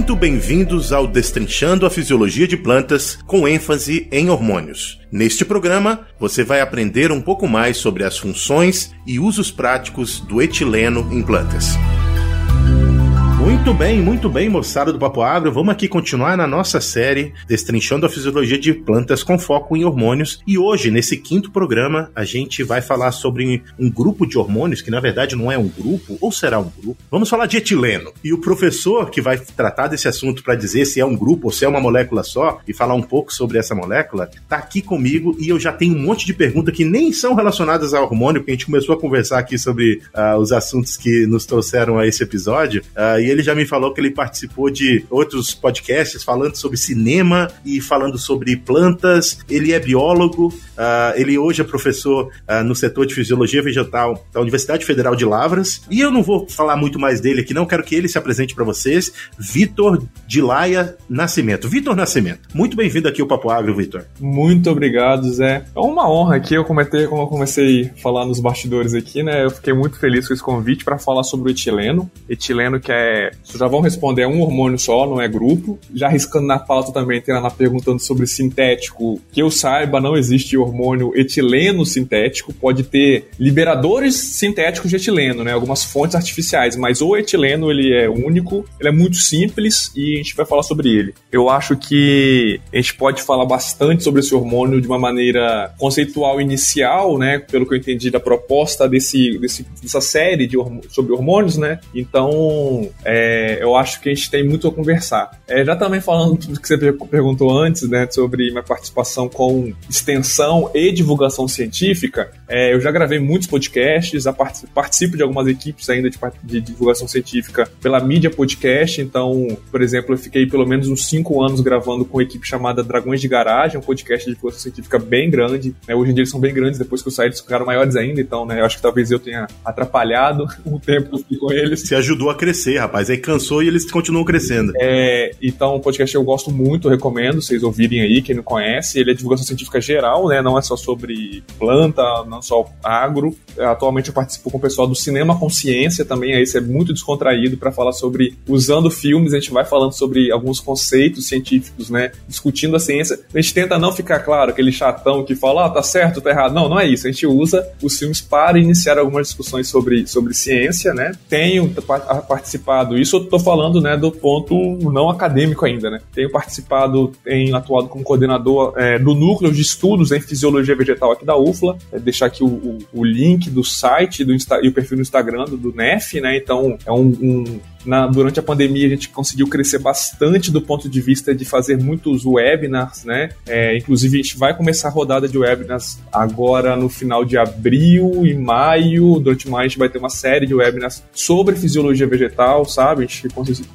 muito bem-vindos ao Destrinchando a Fisiologia de Plantas com ênfase em hormônios. Neste programa, você vai aprender um pouco mais sobre as funções e usos práticos do etileno em plantas. Muito bem, muito bem, moçada do Papo Agro. Vamos aqui continuar na nossa série Destrinchando a Fisiologia de Plantas com foco em hormônios. E hoje, nesse quinto programa, a gente vai falar sobre um grupo de hormônios que na verdade não é um grupo, ou será um grupo. Vamos falar de etileno. E o professor que vai tratar desse assunto para dizer se é um grupo ou se é uma molécula só e falar um pouco sobre essa molécula, tá aqui comigo e eu já tenho um monte de perguntas que nem são relacionadas ao hormônio, porque a gente começou a conversar aqui sobre uh, os assuntos que nos trouxeram a esse episódio. Uh, e ele já me falou que ele participou de outros podcasts falando sobre cinema e falando sobre plantas. Ele é biólogo, uh, ele hoje é professor uh, no setor de fisiologia vegetal da Universidade Federal de Lavras. E eu não vou falar muito mais dele aqui, não. Quero que ele se apresente para vocês. Vitor Dilaia Nascimento. Vitor Nascimento, muito bem-vindo aqui ao Papo Agro, Vitor. Muito obrigado, Zé. É uma honra aqui. Eu comentei, como eu comecei a falar nos bastidores aqui, né? Eu fiquei muito feliz com esse convite para falar sobre o etileno. Etileno que é já vão responder, é um hormônio só, não é grupo. Já arriscando na pauta também, tem lá perguntando sobre sintético. Que eu saiba, não existe hormônio etileno sintético. Pode ter liberadores sintéticos de etileno, né? Algumas fontes artificiais, mas o etileno ele é único, ele é muito simples e a gente vai falar sobre ele. Eu acho que a gente pode falar bastante sobre esse hormônio de uma maneira conceitual inicial, né? Pelo que eu entendi da proposta desse, desse dessa série de sobre hormônios, né? Então, é, eu acho que a gente tem muito a conversar. É, já também falando do que você perguntou antes, né, sobre minha participação com extensão e divulgação científica, é, eu já gravei muitos podcasts, participo de algumas equipes ainda de, de, divulgação científica pela mídia podcast, então, por exemplo, eu fiquei pelo menos uns cinco anos gravando com uma equipe chamada Dragões de Garagem, um podcast de divulgação científica bem grande, né, hoje em dia eles são bem grandes, depois que eu saí eles ficaram maiores ainda, então, né, eu acho que talvez eu tenha atrapalhado o tempo com eles. Você ajudou a crescer, rapaz, aí cansou e eles continuam crescendo. É, então, o podcast eu gosto muito, recomendo vocês ouvirem aí, quem não conhece. Ele é divulgação científica geral, né? Não é só sobre planta, não só agro. Atualmente eu participo com o pessoal do Cinema Consciência também, aí é muito descontraído para falar sobre usando filmes, a gente vai falando sobre alguns conceitos científicos, né? Discutindo a ciência. A gente tenta não ficar claro, aquele chatão que fala, ah, tá certo, tá errado. Não, não é isso. A gente usa os filmes para iniciar algumas discussões sobre, sobre ciência, né? Tenho participado, isso eu tô falando, né, do ponto não acadêmico ainda, né? Tenho participado, tenho atuado como coordenador é, do núcleo de estudos em fisiologia vegetal aqui da UFLA. É, deixar aqui o, o, o, link do site do Insta, e o perfil no Instagram do, do NEF, né? Então é um, um na, durante a pandemia a gente conseguiu crescer bastante do ponto de vista de fazer muitos webinars, né? É, inclusive a gente vai começar a rodada de webinars agora no final de abril e maio. Durante maio a gente vai ter uma série de webinars sobre fisiologia vegetal, sabe? A gente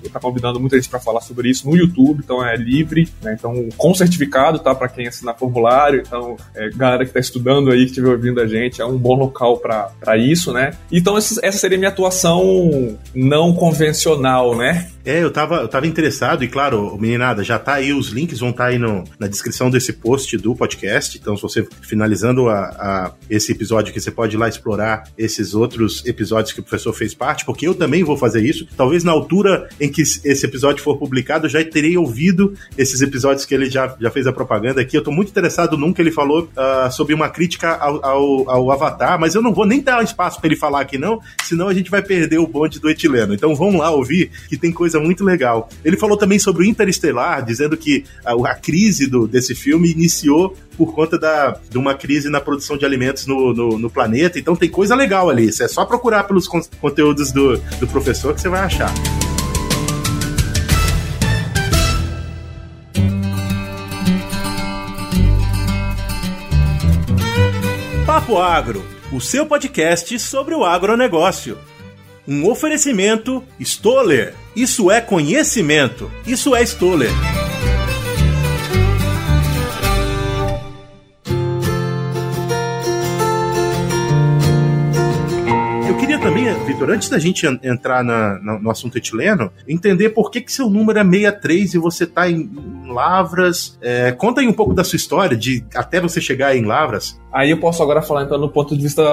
está convidando muita gente para falar sobre isso no YouTube, então é livre, né? Então com certificado, tá? Para quem assinar formulário. Então, é, galera que está estudando aí, que estiver ouvindo a gente, é um bom local para isso, né? Então essa seria minha atuação não convencional convencional, né? É, eu tava, eu tava interessado, e claro, meninada, já tá aí, os links vão estar tá aí no, na descrição desse post do podcast. Então, se você finalizando a, a, esse episódio aqui, você pode ir lá explorar esses outros episódios que o professor fez parte, porque eu também vou fazer isso. Talvez na altura em que esse episódio for publicado, eu já terei ouvido esses episódios que ele já, já fez a propaganda aqui. Eu tô muito interessado num que ele falou uh, sobre uma crítica ao, ao, ao, Avatar, mas eu não vou nem dar espaço para ele falar aqui, não, senão a gente vai perder o bonde do etileno. Então vamos lá ouvir, que tem coisa coisa muito legal. Ele falou também sobre o Interestelar, dizendo que a, a crise do, desse filme iniciou por conta da, de uma crise na produção de alimentos no, no, no planeta. Então tem coisa legal ali. É só procurar pelos con conteúdos do, do professor que você vai achar. Papo Agro, o seu podcast sobre o agronegócio. Um oferecimento Stoller. Isso é conhecimento. Isso é Stoller. Vitor, antes da gente entrar na, na, no assunto etileno, entender por que, que seu número é 63 e você está em, em, Lavras. É, conta aí um pouco da sua história, de até você chegar em Lavras. Aí eu posso agora falar então no ponto de vista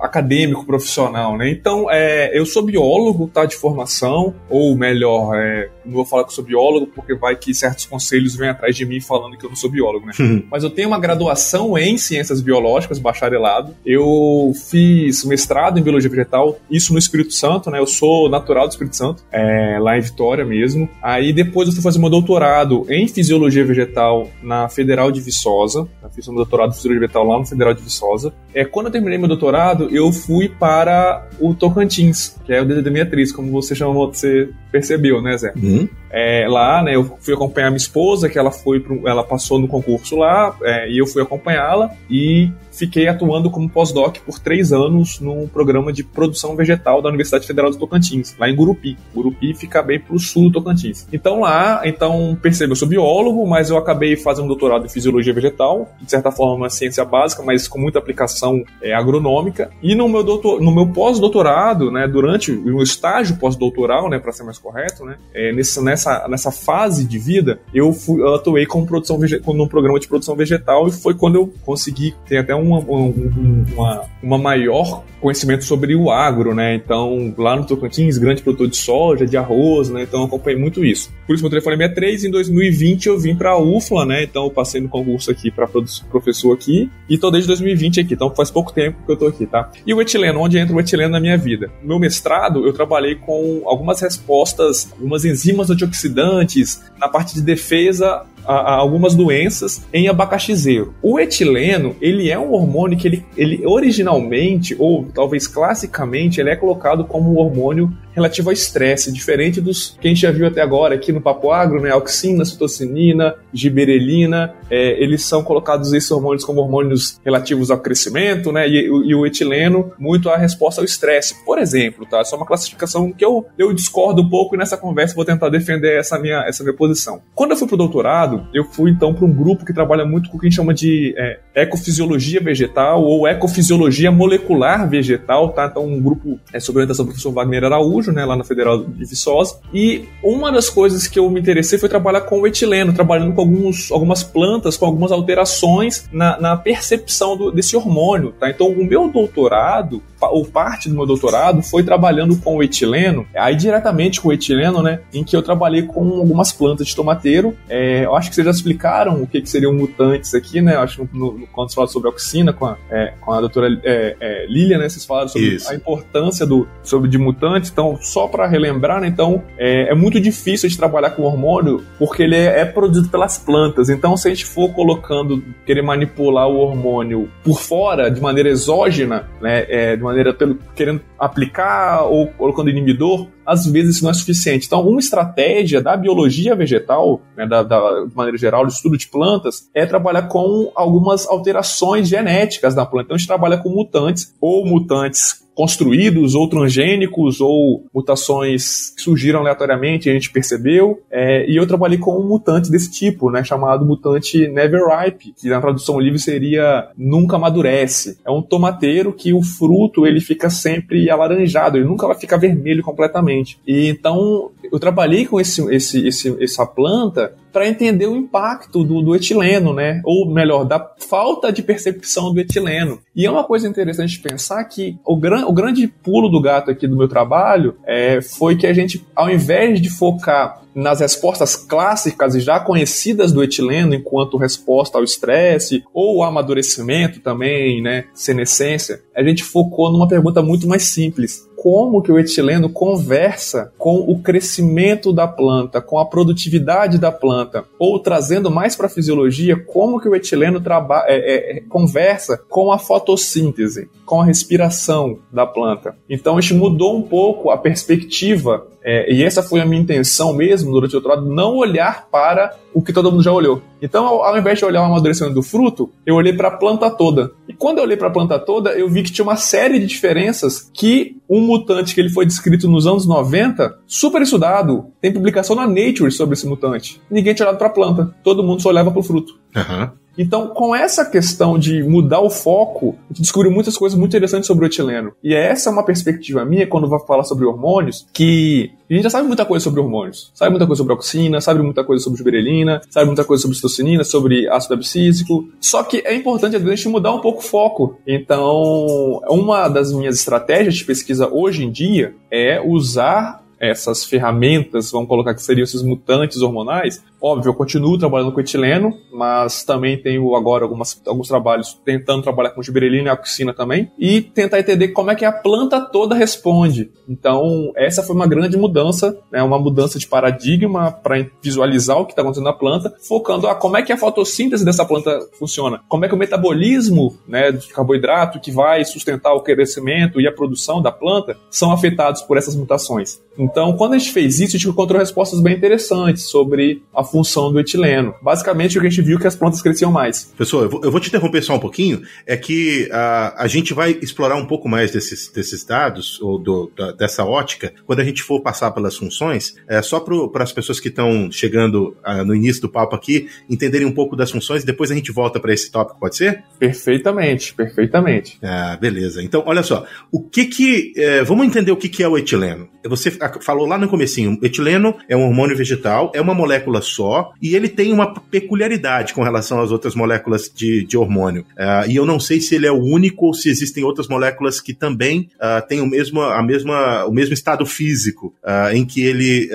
acadêmico, profissional, né? Então, é, eu sou biólogo, tá, de formação, ou melhor, é, não vou falar que eu sou biólogo, porque vai que certos conselhos vêm atrás de mim falando que eu não sou biólogo, né? Mas eu tenho uma graduação em ciências biológicas, bacharelado. Eu fiz mestrado em biologia vegetal, isso no Espírito Santo, né? Eu sou natural do Espírito Santo, é, lá em Vitória mesmo. Aí depois eu fui fazer meu doutorado em fisiologia vegetal na Federal de Viçosa. Eu fiz um doutorado em fisiologia vegetal lá no Federal de Viçosa. É, quando eu terminei meu doutorado, eu fui para o Tocantins, que é o DDD Meatriz, como você chamou, você percebeu, né, Zé? Uhum. É, lá, né, eu fui acompanhar minha esposa, que ela foi pro, ela passou no concurso lá, é, e eu fui acompanhá-la e fiquei atuando como pós-doc por três anos num programa de produção vegetal da Universidade Federal do Tocantins, lá em Gurupi. Gurupi fica bem pro sul do Tocantins. Então lá, então perceba, eu sou biólogo, mas eu acabei fazendo um doutorado em fisiologia vegetal, de certa forma uma ciência básica, mas com muita aplicação é, agronômica. E no meu doutor, no meu pós-doutorado, né, durante o meu estágio pós-doutoral, né, para ser mais correto, né, é, nessa, nessa, nessa fase de vida, eu, fui, eu atuei com produção com um programa de produção vegetal e foi quando eu consegui ter até uma, uma, uma, uma maior conhecimento sobre o agro, né? Então, lá no Tocantins, grande produtor de soja, de arroz, né? Então, acompanhei muito isso. Por isso, meu telefone é 63. Em 2020, eu vim para a UFLA, né? Então, passei no concurso aqui para professor aqui e tô desde 2020 aqui. Então, faz pouco tempo que eu tô aqui, tá? E o etileno, onde entra o etileno na minha vida? No meu mestrado, eu trabalhei com algumas respostas, algumas enzimas antioxidantes na parte de defesa a, a algumas doenças em abacaxizeiro. O etileno, ele é um hormônio que ele, ele originalmente, ou talvez classicamente, ele é colocado como um hormônio relativo ao estresse, diferente dos que a gente já viu até agora aqui no Papo Agro, né? Auxina, citocinina, giberelina, é, eles são colocados esses hormônios como hormônios relativos ao crescimento, né? E, e o etileno muito a resposta ao estresse. Por exemplo, tá? É uma classificação que eu, eu discordo um pouco e nessa conversa vou tentar defender essa minha, essa minha posição. Quando eu fui pro doutorado, eu fui então para um grupo que trabalha muito com o que a gente chama de é, ecofisiologia vegetal ou ecofisiologia molecular vegetal, tá? Então um grupo é sob orientação do professor Wagner Araújo, Araújo, né, lá na Federal de Viçosa. E uma das coisas que eu me interessei foi trabalhar com o etileno, trabalhando com alguns, algumas plantas, com algumas alterações na, na percepção do, desse hormônio. Tá? Então, o meu doutorado, ou parte do meu doutorado, foi trabalhando com o etileno, aí diretamente com o etileno, né, em que eu trabalhei com algumas plantas de tomateiro. É, eu acho que vocês já explicaram o que, que seriam mutantes aqui, né? Eu acho que no, no, quando você fala sobre a oxina com a, é, com a doutora é, é, Lilia, né, vocês falaram sobre Isso. a importância do, sobre de mutantes. Então, só para relembrar, né, então, é, é, muito difícil de trabalhar com hormônio porque ele é, é, produzido pelas plantas. Então, se a gente for colocando, querer manipular o hormônio por fora, de maneira exógena, né, é, de maneira pelo, querendo aplicar ou colocando inibidor, às vezes não é suficiente. Então, uma estratégia da biologia vegetal, né, da, da, de maneira geral, do estudo de plantas, é trabalhar com algumas alterações genéticas da planta. Então, a gente trabalha com mutantes ou mutantes construídos ou transgênicos ou mutações que surgiram aleatoriamente e a gente percebeu. É, e eu trabalhei com um mutante desse tipo, né, chamado mutante Never Ripe, que na tradução livre seria nunca amadurece. É um tomateiro que o fruto ele fica sempre alaranjado, ele nunca vai ficar vermelho completamente. E então eu trabalhei com esse, esse, esse essa planta para entender o impacto do, do, etileno, né? Ou melhor, da falta de percepção do etileno. E é uma coisa interessante pensar que o, gran, o grande pulo do gato aqui do meu trabalho é, foi que a gente, ao invés de focar nas respostas clássicas e já conhecidas do etileno enquanto resposta ao estresse ou ao amadurecimento também, né, senescência, a gente focou numa pergunta muito mais simples como que o etileno conversa com o crescimento da planta, com a produtividade da planta, ou trazendo mais para a fisiologia, como que o etileno é, é, é, conversa com a fotossíntese, com a respiração da planta. Então a gente mudou um pouco a perspectiva é, e essa foi a minha intenção mesmo durante o doutorado, não olhar para o que todo mundo já olhou. Então, ao, ao invés de olhar o amadurecimento do fruto, eu olhei para a planta toda. E quando eu olhei para a planta toda, eu vi que tinha uma série de diferenças que um mutante que ele foi descrito nos anos 90, super estudado, tem publicação na Nature sobre esse mutante. Ninguém tinha olhado para a planta, todo mundo só olhava para o fruto. Uhum. Então, com essa questão de mudar o foco, a gente descobriu muitas coisas muito interessantes sobre o etileno. E essa é uma perspectiva minha quando vai falar sobre hormônios, que a gente já sabe muita coisa sobre hormônios. Sabe muita coisa sobre auxina, sabe muita coisa sobre giberelina, sabe muita coisa sobre citocinina, sobre ácido abscísico. Só que é importante, às vezes, a gente mudar um pouco o foco. Então, uma das minhas estratégias de pesquisa hoje em dia é usar essas ferramentas, vamos colocar que seriam esses mutantes hormonais, Óbvio, eu continuo trabalhando com etileno, mas também tenho agora algumas, alguns trabalhos tentando trabalhar com giberelina e auxina também, e tentar entender como é que a planta toda responde. Então, essa foi uma grande mudança, né, uma mudança de paradigma para visualizar o que está acontecendo na planta, focando a como é que a fotossíntese dessa planta funciona, como é que o metabolismo né, de carboidrato que vai sustentar o crescimento e a produção da planta são afetados por essas mutações. Então, quando a gente fez isso, a gente encontrou respostas bem interessantes sobre a função do etileno. Basicamente, o que a gente viu é que as plantas cresciam mais. Pessoal, eu vou, eu vou te interromper só um pouquinho. É que uh, a gente vai explorar um pouco mais desses, desses dados, ou do, da, dessa ótica, quando a gente for passar pelas funções. É, só para as pessoas que estão chegando uh, no início do papo aqui entenderem um pouco das funções, depois a gente volta para esse tópico, pode ser? Perfeitamente, perfeitamente. Ah, beleza. Então, olha só. O que que. É, vamos entender o que, que é o etileno. Você falou lá no comecinho, etileno é um hormônio vegetal, é uma molécula só e ele tem uma peculiaridade com relação às outras moléculas de, de hormônio. Uh, e eu não sei se ele é o único ou se existem outras moléculas que também uh, têm o mesmo, a mesma, o mesmo estado físico uh, em que ele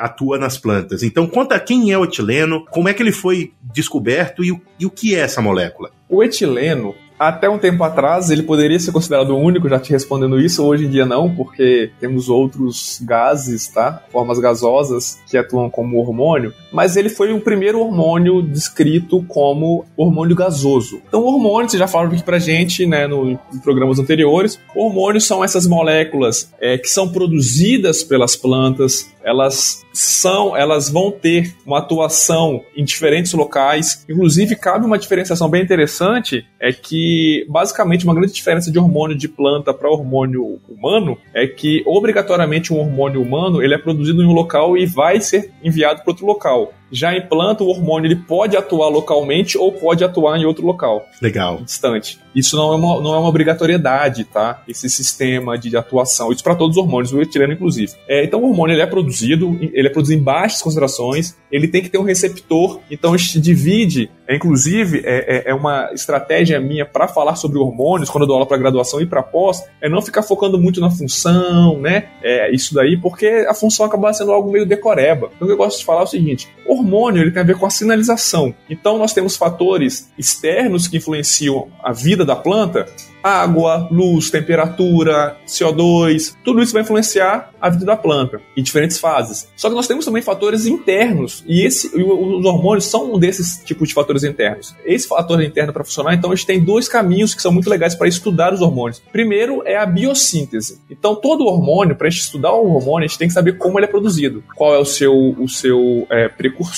atua nas plantas. Então, conta quem é o etileno, como é que ele foi descoberto e o, e o que é essa molécula. O etileno até um tempo atrás, ele poderia ser considerado o único, já te respondendo isso, hoje em dia não, porque temos outros gases, tá? Formas gasosas que atuam como hormônio, mas ele foi o primeiro hormônio descrito como hormônio gasoso. Então, hormônios, você já falou aqui pra gente, né, no, em programas anteriores, hormônios são essas moléculas é, que são produzidas pelas plantas, elas são, elas vão ter uma atuação em diferentes locais. Inclusive, cabe uma diferenciação bem interessante, é que basicamente uma grande diferença de hormônio de planta para hormônio humano é que obrigatoriamente um hormônio humano ele é produzido em um local e vai ser enviado para outro local. Já em planta, o hormônio ele pode atuar localmente ou pode atuar em outro local. Legal. Distante. Isso não é uma, não é uma obrigatoriedade, tá? Esse sistema de atuação. Isso para todos os hormônios, o etileno inclusive. É, então o hormônio ele é produzido, ele é produzido em baixas concentrações, ele tem que ter um receptor, então a gente divide. É, inclusive, é, é, é uma estratégia minha para falar sobre hormônios, quando eu dou aula para graduação e para pós, é não ficar focando muito na função, né? É, isso daí, porque a função acaba sendo algo meio decoreba. Então o que eu gosto de falar é o seguinte: o hormônio ele tem a ver com a sinalização. Então nós temos fatores externos que influenciam a vida da planta, água, luz, temperatura, CO2, tudo isso vai influenciar a vida da planta em diferentes fases. Só que nós temos também fatores internos e esse, os hormônios são um desses tipos de fatores internos. Esse fator interno para funcionar, então a gente tem dois caminhos que são muito legais para estudar os hormônios. Primeiro é a biossíntese. Então todo hormônio, para estudar o hormônio, a gente tem que saber como ele é produzido, qual é o seu, o seu é, precursor,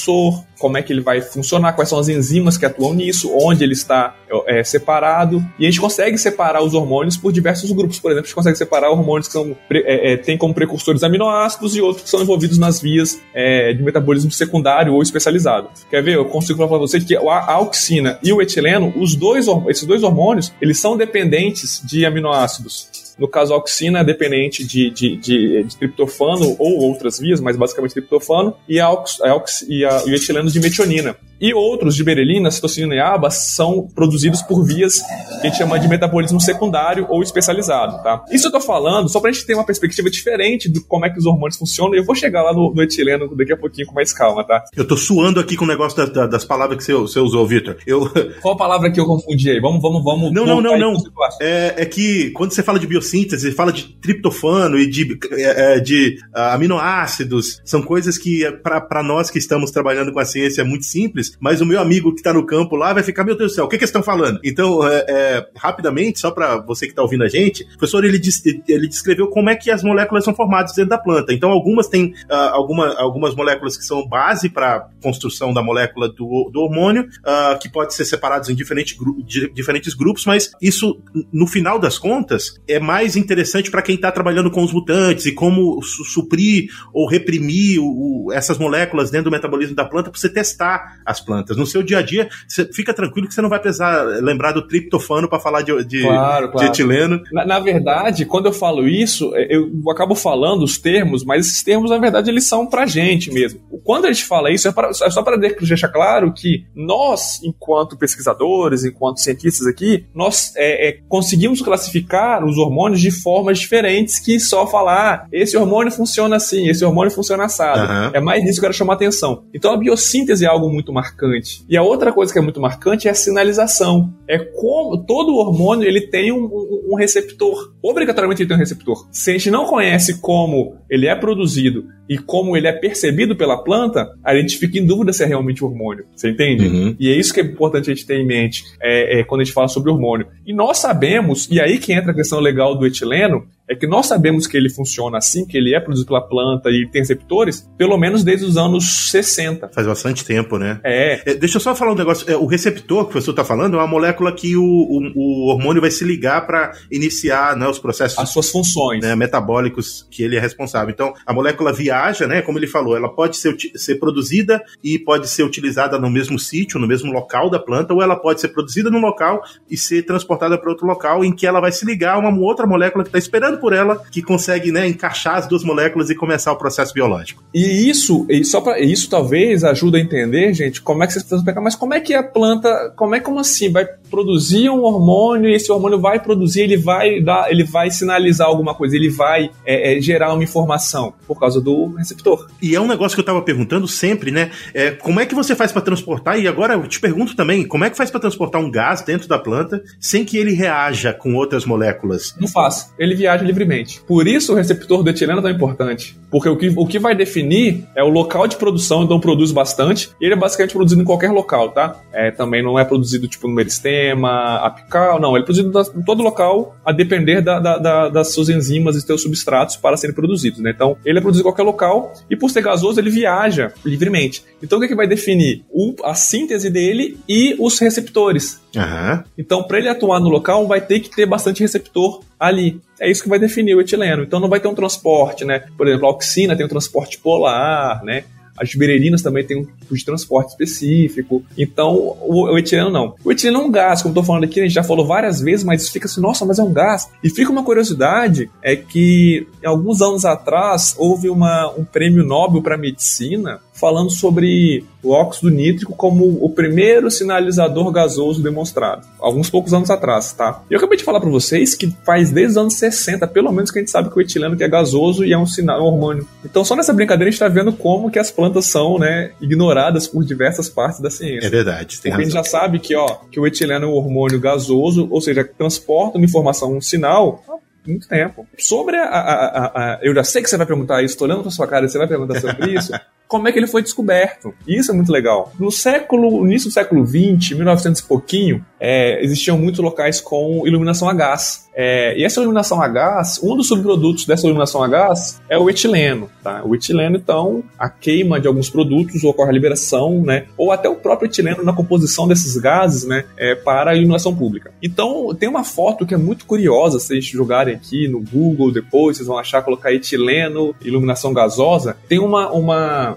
como é que ele vai funcionar, quais são as enzimas que atuam nisso, onde ele está é, separado. E a gente consegue separar os hormônios por diversos grupos. Por exemplo, a gente consegue separar hormônios que são, é, é, têm como precursores aminoácidos e outros que são envolvidos nas vias é, de metabolismo secundário ou especializado. Quer ver? Eu consigo falar para você que a auxina e o etileno, os dois, esses dois hormônios, eles são dependentes de aminoácidos. No caso, a auxina é dependente de, de, de, de triptofano ou outras vias, mas basicamente triptofano, e, a, a, e, a, e o etileno de metionina. E outros de berelina, citocina e aba são produzidos por vias que a gente chama de metabolismo secundário ou especializado, tá? Isso eu tô falando só pra gente ter uma perspectiva diferente de como é que os hormônios funcionam, e eu vou chegar lá no, no etileno daqui a pouquinho com mais calma, tá? Eu tô suando aqui com o negócio da, da, das palavras que você, você usou, Victor. Eu... Qual palavra que eu confundi aí? Vamos, vamos, vamos. Não, não, não, não. É, é, que quando você fala de biossíntese, você fala de triptofano e de, é, é de uh, aminoácidos, são coisas que, para nós que estamos trabalhando com a ciência, é muito simples, mas o meu amigo que tá no campo lá vai ficar, meu Deus do céu, o que, que eles estão falando? Então, é, é, rapidamente, só para você que tá ouvindo a gente, o professor ele, ele descreveu como é que as moléculas são formadas dentro da planta. Então, algumas têm uh, alguma, algumas moléculas que são base para construção da molécula do, do hormônio, uh, que pode ser separados em diferente gru diferentes grupos, mas isso, no final das contas, é mais interessante para quem está trabalhando com os mutantes e como su suprir ou reprimir o, o, essas moléculas dentro do metabolismo da planta para você testar as plantas. No seu dia a dia, você fica tranquilo que você não vai precisar lembrar do triptofano para falar de, de, claro, claro. de etileno. Na, na, verdade, quando eu falo isso, é, eu acabo falando os termos, mas esses termos, na verdade, eles são para gente mesmo. Quando a gente fala isso, é, pra, é só para deixar claro que nós, enquanto pesquisadores, enquanto cientistas aqui, nós é, é, conseguimos classificar os hormônios de formas diferentes que só falar ah, esse hormônio funciona assim, esse hormônio funciona assado. Uhum. É mais nisso que eu quero chamar atenção. Então a biossíntese é algo muito marcante. E a outra coisa que é muito marcante é a sinalização. É como todo hormônio ele tem um, um, um receptor. Obrigatoriamente ele tem um receptor. Se a gente não conhece como ele é produzido e como ele é percebido pela planta, a gente fica em dúvida se é realmente hormônio. Você entende? Uhum. E é isso que é importante a gente ter em mente é, é, quando a gente fala sobre hormônio. E nós sabemos, e aí que entra a questão legal do etileno, é que nós sabemos que ele funciona assim, que ele é produzido pela planta e tem receptores, pelo menos desde os anos 60. Faz bastante tempo, né? É. é deixa eu só falar um negócio. É, o receptor que o professor está falando é uma molécula que o, o, o hormônio vai se ligar para iniciar né, os processos. As suas funções. Né, metabólicos que ele é responsável. Então, a molécula viaja, né? Como ele falou, ela pode ser, ser produzida e pode ser utilizada no mesmo sítio, no mesmo local da planta, ou ela pode ser produzida num local e ser transportada para outro local em que ela vai se ligar a uma outra molécula que está esperando por ela, que consegue né, encaixar as duas moléculas e começar o processo biológico. E isso, e só para isso talvez ajuda a entender, gente, como é que vocês precisam pegar, mas como é que a planta, como é como assim vai produzir um hormônio e esse hormônio vai produzir, ele vai dar, ele vai sinalizar alguma coisa, ele vai é, é, gerar uma informação por causa do receptor. E é um negócio que eu estava perguntando sempre, né? É, como é que você faz para transportar? E agora eu te pergunto também, como é que faz para transportar um gás dentro da planta sem que ele reaja com outras moléculas? Não faz. Ele viaja livremente. Por isso o receptor do etileno é tão importante. Porque o que, o que vai definir é o local de produção, então produz bastante. E ele é basicamente produzido em qualquer local, tá? É, também não é produzido tipo no meristema, apical, não. Ele é produzido em todo local, a depender da, da, da, das suas enzimas e seus substratos para serem produzidos, né? Então, ele é produzido em qualquer local e por ser gasoso, ele viaja livremente. Então, o que, é que vai definir? O, a síntese dele e os receptores. Uhum. Então, para ele atuar no local, vai ter que ter bastante receptor ali. É isso que vai definir o etileno. Então não vai ter um transporte, né? Por exemplo, a oxina tem um transporte polar, né? As bererinas também têm um tipo de transporte específico. Então, o, o etileno não. O etileno é um gás, como estou falando aqui, a gente já falou várias vezes, mas fica assim, nossa, mas é um gás. E fica uma curiosidade, é que alguns anos atrás houve uma, um prêmio Nobel para medicina falando sobre o óxido nítrico como o primeiro sinalizador gasoso demonstrado, alguns poucos anos atrás, tá? E eu acabei de falar para vocês que faz desde os anos 60, pelo menos que a gente sabe que o etileno que é gasoso e é um sinal é um hormônio. Então só nessa brincadeira a gente está vendo como que as plantas são, né, ignoradas por diversas partes da ciência. É verdade, tem Porque razão. a gente já sabe que, ó, que o etileno é um hormônio gasoso, ou seja, transporta uma informação, um sinal, muito tempo. Sobre a, a, a, a, Eu já sei que você vai perguntar isso, tô olhando pra sua cara, você vai perguntar sobre isso como é que ele foi descoberto. E isso é muito legal. No século, início do século 20, 1900 e pouquinho, é, existiam muitos locais com iluminação a gás. É, e essa iluminação a gás, um dos subprodutos dessa iluminação a gás é o etileno. Tá? O etileno, então, a queima de alguns produtos ocorre a liberação, né? ou até o próprio etileno na composição desses gases né? É, para a iluminação pública. Então, tem uma foto que é muito curiosa, se vocês jogarem aqui no Google depois, vocês vão achar, colocar etileno, iluminação gasosa. Tem uma, uma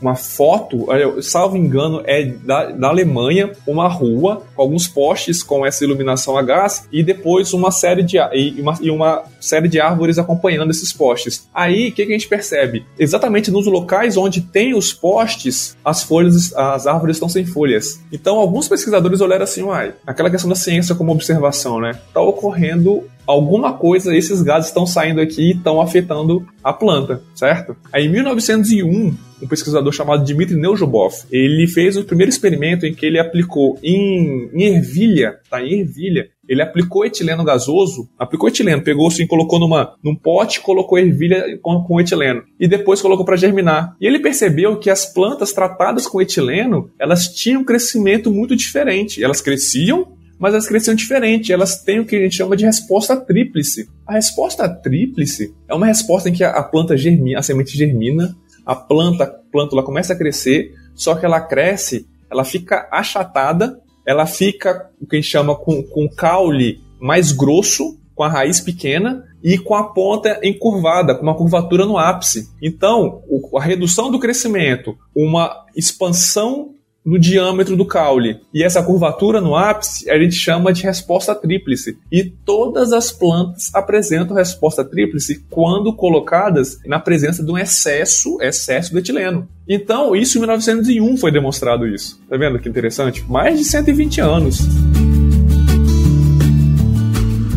uma foto, salvo engano, é da, da Alemanha, uma rua com alguns postes com essa iluminação a gás e depois uma série de e uma, e uma série de árvores acompanhando esses postes. Aí, o que, que, a gente percebe? Exatamente nos locais onde tem os postes, as folhas, as árvores estão sem folhas. Então, alguns pesquisadores olharam assim, uai, aquela questão da ciência como observação, né? Tá ocorrendo alguma coisa, esses gases estão saindo aqui e estão afetando a planta, certo? Aí, em 1901, um pesquisador chamado Dmitry Neujubov, ele fez o primeiro experimento em que ele aplicou em, em ervilha, tá? Em ervilha, ele aplicou etileno gasoso, aplicou etileno, pegou assim, colocou numa, num pote, colocou ervilha com, com etileno e depois colocou para germinar. E ele percebeu que as plantas tratadas com etileno, elas tinham um crescimento muito diferente. Elas cresciam, mas elas cresciam diferente. Elas têm o que a gente chama de resposta tríplice. A resposta tríplice é uma resposta em que a planta germina, a semente germina, a planta, a plântula começa a crescer, só que ela cresce, ela fica achatada, ela fica o que a gente chama com, com caule mais grosso, com a raiz pequena, e com a ponta encurvada, com uma curvatura no ápice. Então, a redução do crescimento, uma expansão no diâmetro do caule. E essa curvatura no ápice a gente chama de resposta tríplice. E todas as plantas apresentam resposta tríplice quando colocadas na presença de um excesso, excesso de etileno. Então, isso em 1901 foi demonstrado isso. Tá vendo que interessante? Mais de 120 anos.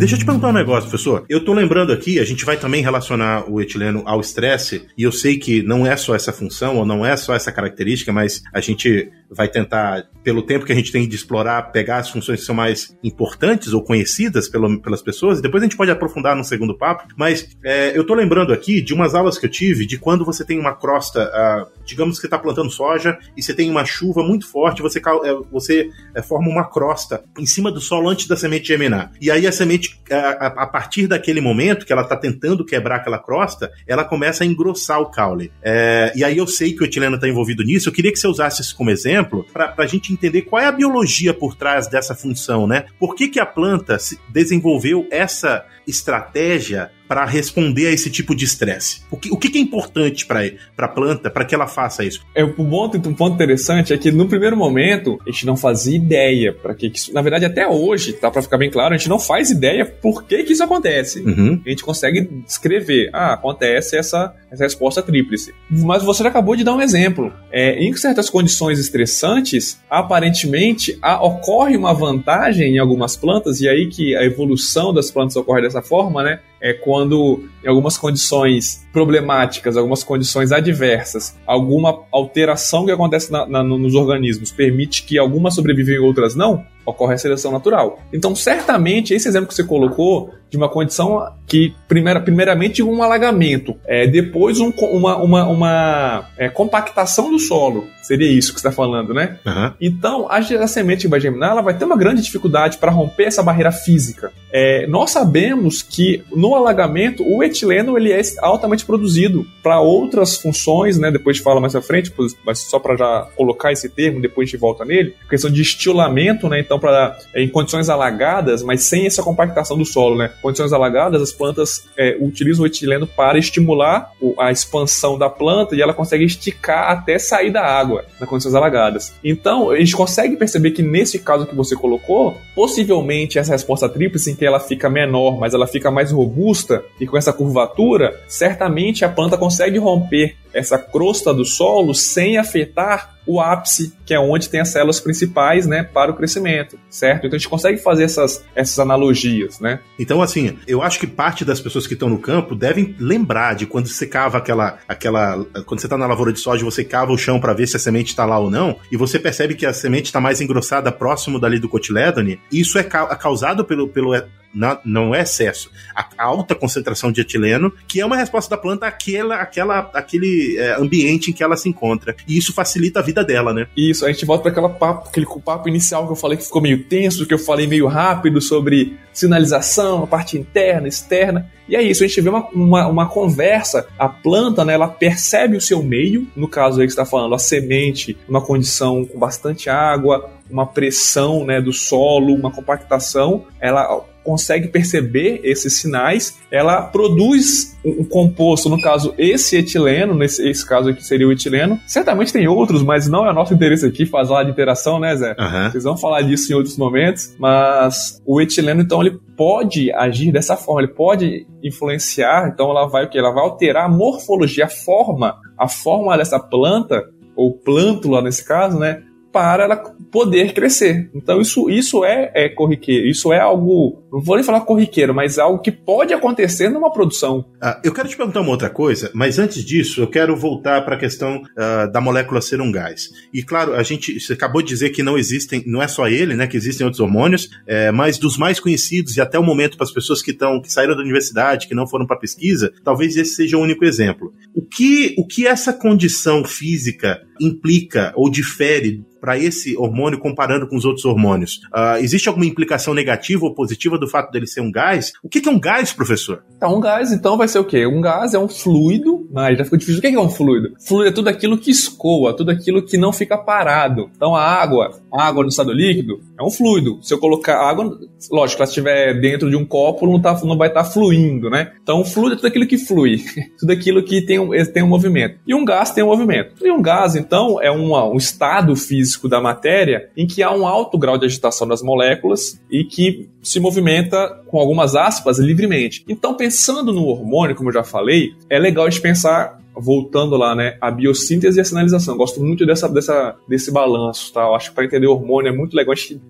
Deixa eu te perguntar um negócio, professor. Eu tô lembrando aqui, a gente vai também relacionar o etileno ao estresse, e eu sei que não é só essa função, ou não é só essa característica, mas a gente vai tentar, pelo tempo que a gente tem de explorar, pegar as funções que são mais importantes ou conhecidas pelo, pelas pessoas, e depois a gente pode aprofundar no segundo papo, mas é, eu tô lembrando aqui de umas aulas que eu tive de quando você tem uma crosta, uh, digamos que você está plantando soja, e você tem uma chuva muito forte, você, é, você é, forma uma crosta em cima do solo antes da semente germinar. E aí a semente, a, a partir daquele momento que ela está tentando quebrar aquela crosta, ela começa a engrossar o caule. É, e aí eu sei que o etileno está envolvido nisso, eu queria que você usasse isso como exemplo, exemplo, para a gente entender qual é a biologia por trás dessa função, né? Por que, que a planta desenvolveu essa estratégia para responder a esse tipo de estresse? O que, o que é importante para a planta para que ela faça isso? É, um, ponto, um ponto interessante é que no primeiro momento a gente não fazia ideia para que, que isso. Na verdade, até hoje, tá para ficar bem claro, a gente não faz ideia por que, que isso acontece. Uhum. A gente consegue descrever, ah, acontece essa, essa resposta tríplice. Mas você acabou de dar um exemplo. É, em certas condições estressantes, aparentemente a, ocorre uma vantagem em algumas plantas, e aí que a evolução das plantas ocorre dessa forma, né? É quando, em algumas condições problemáticas, algumas condições adversas, alguma alteração que acontece na, na, nos organismos permite que algumas sobrevivem e outras não, ocorre a seleção natural. Então, certamente, esse exemplo que você colocou de uma condição que, primeira, primeiramente, um alagamento, é, depois um, uma, uma, uma é, compactação do solo, seria isso que você está falando, né? Uhum. Então, a, a semente que vai germinar ela vai ter uma grande dificuldade para romper essa barreira física. É, nós sabemos que no alagamento o etileno ele é altamente produzido para outras funções, né? Depois a gente fala mais à frente, mas só para já colocar esse termo, depois a gente volta nele. Questão de estilamento, né? Então, para em condições alagadas, mas sem essa compactação do solo, né? Condições alagadas, as plantas é, utilizam o etileno para estimular a expansão da planta e ela consegue esticar até sair da água nas condições alagadas. Então, a gente consegue perceber que nesse caso que você colocou, possivelmente essa resposta tríplice em que ela fica menor, mas ela fica mais robusta e com essa curvatura, certamente a planta consegue romper essa crosta do solo sem afetar o ápice, que é onde tem as células principais, né, para o crescimento, certo? Então a gente consegue fazer essas, essas analogias, né? Então, assim, eu acho que parte das pessoas que estão no campo devem lembrar de quando você cava aquela, aquela, quando você está na lavoura de soja, você cava o chão para ver se a semente está lá ou não, e você percebe que a semente está mais engrossada próximo dali do cotilédone, isso é causado pelo, pelo não, é excesso, a alta concentração de etileno, que é uma resposta da planta àquela, àquela, àquele é, ambiente em que ela se encontra. E isso facilita a vida dela, né? Isso, a gente volta para papo, aquele papo inicial que eu falei que ficou meio tenso, que eu falei meio rápido sobre sinalização, a parte interna, externa. E é isso, a gente vê uma, uma, uma, conversa, a planta, né, ela percebe o seu meio, no caso aí que está falando, a semente, uma condição com bastante água, uma pressão né, do solo, uma compactação, ela consegue perceber esses sinais, ela produz um composto, no caso esse etileno, nesse esse caso aqui seria o etileno. Certamente tem outros, mas não é nosso interesse aqui falar de interação, né, Zé? Uhum. Vocês vão falar disso em outros momentos, mas o etileno, então, ele pode agir dessa forma, ele pode influenciar, então ela vai o que? Ela vai alterar a morfologia, a forma, a forma dessa planta, ou plântula nesse caso, né? Para ela poder crescer. Então isso, isso é, é corriqueiro, isso é algo, não vou nem falar corriqueiro, mas algo que pode acontecer numa produção. Ah, eu quero te perguntar uma outra coisa, mas antes disso eu quero voltar para a questão uh, da molécula ser um gás. E claro, a gente você acabou de dizer que não existem, não é só ele, né, que existem outros hormônios, é, mas dos mais conhecidos e até o momento para as pessoas que estão que saíram da universidade, que não foram para pesquisa, talvez esse seja o único exemplo. O que o que essa condição física implica ou difere para esse hormônio comparando com os outros hormônios? Uh, existe alguma implicação negativa ou positiva do fato dele ser um gás? O que, que é um gás, professor? Então, um gás, então, vai ser o quê? Um gás é um fluido, mas já ficou difícil. O que é um fluido? Fluido é tudo aquilo que escoa, tudo aquilo que não fica parado. Então, a água, a água no estado líquido, é um fluido. Se eu colocar água, lógico, se ela estiver dentro de um copo, não, tá, não vai estar tá fluindo, né? Então, fluido é tudo aquilo que flui, tudo aquilo que tem um, tem um movimento. E um gás tem um movimento. E um gás, então, é uma, um estado físico da matéria em que há um alto grau de agitação das moléculas e que se movimenta, com algumas aspas, livremente. Então, pensando no hormônio, como eu já falei, é legal de pensar voltando lá, né, a biossíntese e a sinalização. Gosto muito dessa, dessa, desse balanço, tá? Eu acho que para entender o hormônio é muito legal a gente